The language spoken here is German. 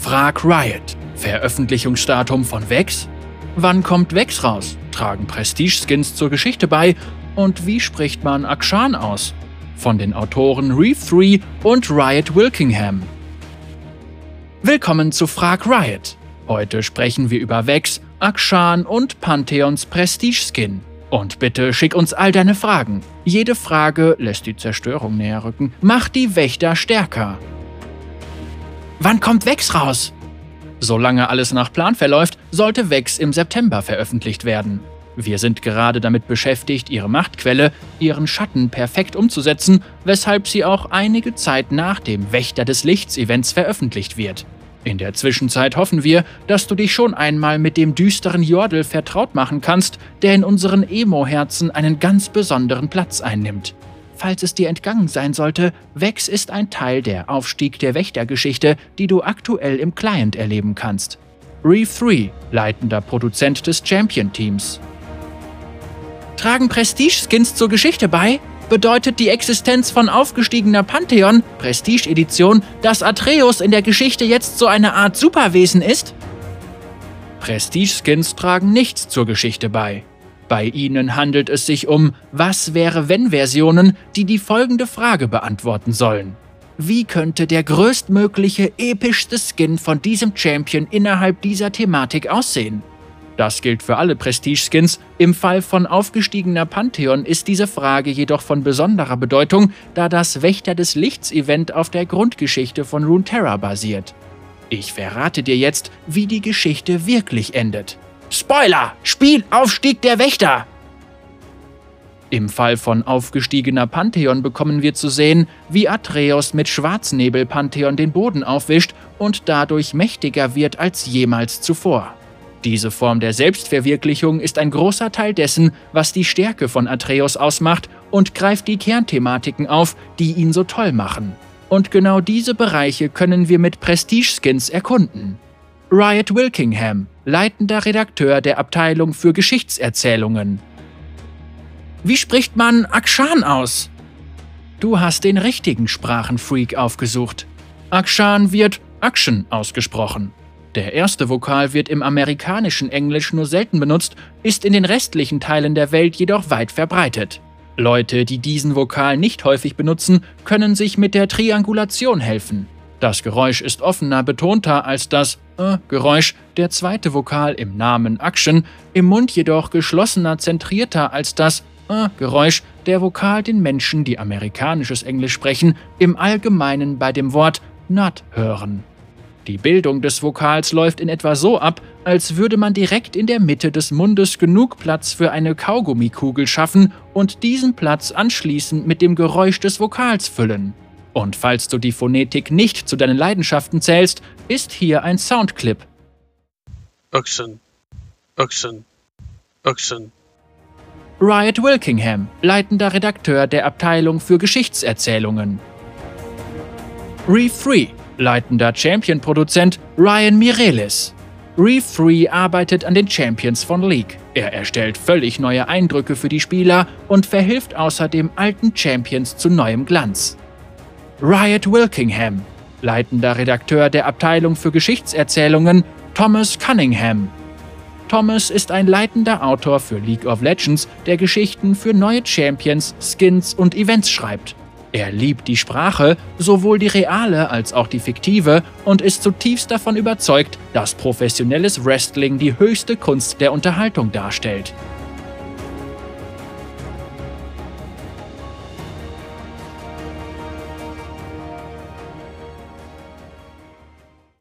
Frag Riot. Veröffentlichungsdatum von Vex? Wann kommt Vex raus? Tragen Prestige-Skins zur Geschichte bei? Und wie spricht man Akshan aus? Von den Autoren Reef 3 und Riot Wilkingham. Willkommen zu Frag Riot. Heute sprechen wir über Vex, Akshan und Pantheons Prestige-Skin. Und bitte schick uns all deine Fragen. Jede Frage lässt die Zerstörung näher rücken, macht die Wächter stärker. Wann kommt Vex raus? Solange alles nach Plan verläuft, sollte Vex im September veröffentlicht werden. Wir sind gerade damit beschäftigt, ihre Machtquelle, ihren Schatten perfekt umzusetzen, weshalb sie auch einige Zeit nach dem Wächter des Lichts-Events veröffentlicht wird. In der Zwischenzeit hoffen wir, dass du dich schon einmal mit dem düsteren Jordel vertraut machen kannst, der in unseren Emo-Herzen einen ganz besonderen Platz einnimmt. Falls es dir entgangen sein sollte, Vex ist ein Teil der Aufstieg der Wächtergeschichte, die du aktuell im Client erleben kannst. Reef 3, leitender Produzent des Champion-Teams. Tragen Prestige-Skins zur Geschichte bei? bedeutet die Existenz von aufgestiegener Pantheon, Prestige-Edition, dass Atreus in der Geschichte jetzt so eine Art Superwesen ist? Prestige-Skins tragen nichts zur Geschichte bei. Bei ihnen handelt es sich um Was wäre wenn Versionen, die die folgende Frage beantworten sollen. Wie könnte der größtmögliche, epischste Skin von diesem Champion innerhalb dieser Thematik aussehen? Das gilt für alle Prestige-Skins. Im Fall von aufgestiegener Pantheon ist diese Frage jedoch von besonderer Bedeutung, da das Wächter des Lichts-Event auf der Grundgeschichte von Runeterra basiert. Ich verrate dir jetzt, wie die Geschichte wirklich endet. Spoiler! Spiel Aufstieg der Wächter! Im Fall von aufgestiegener Pantheon bekommen wir zu sehen, wie Atreus mit Schwarznebel-Pantheon den Boden aufwischt und dadurch mächtiger wird als jemals zuvor. Diese Form der Selbstverwirklichung ist ein großer Teil dessen, was die Stärke von Atreus ausmacht und greift die Kernthematiken auf, die ihn so toll machen. Und genau diese Bereiche können wir mit Prestige-Skins erkunden. Riot Wilkingham, leitender Redakteur der Abteilung für Geschichtserzählungen. Wie spricht man Akshan aus? Du hast den richtigen Sprachenfreak aufgesucht. Akshan wird Action ausgesprochen. Der erste Vokal wird im amerikanischen Englisch nur selten benutzt, ist in den restlichen Teilen der Welt jedoch weit verbreitet. Leute, die diesen Vokal nicht häufig benutzen, können sich mit der Triangulation helfen. Das Geräusch ist offener betonter als das äh Geräusch, der zweite Vokal im Namen Action, im Mund jedoch geschlossener zentrierter als das äh Geräusch, der Vokal den Menschen, die amerikanisches Englisch sprechen, im Allgemeinen bei dem Wort not hören. Die Bildung des Vokals läuft in etwa so ab, als würde man direkt in der Mitte des Mundes genug Platz für eine Kaugummikugel schaffen und diesen Platz anschließend mit dem Geräusch des Vokals füllen. Und falls du die Phonetik nicht zu deinen Leidenschaften zählst, ist hier ein Soundclip. Action. Action. Action. Riot Wilkingham, leitender Redakteur der Abteilung für Geschichtserzählungen. Reef 3, leitender Champion-Produzent Ryan Mireles. Reef 3 arbeitet an den Champions von League. Er erstellt völlig neue Eindrücke für die Spieler und verhilft außerdem alten Champions zu neuem Glanz. Riot Wilkingham, leitender Redakteur der Abteilung für Geschichtserzählungen Thomas Cunningham. Thomas ist ein leitender Autor für League of Legends, der Geschichten für neue Champions, Skins und Events schreibt. Er liebt die Sprache, sowohl die reale als auch die fiktive, und ist zutiefst davon überzeugt, dass professionelles Wrestling die höchste Kunst der Unterhaltung darstellt.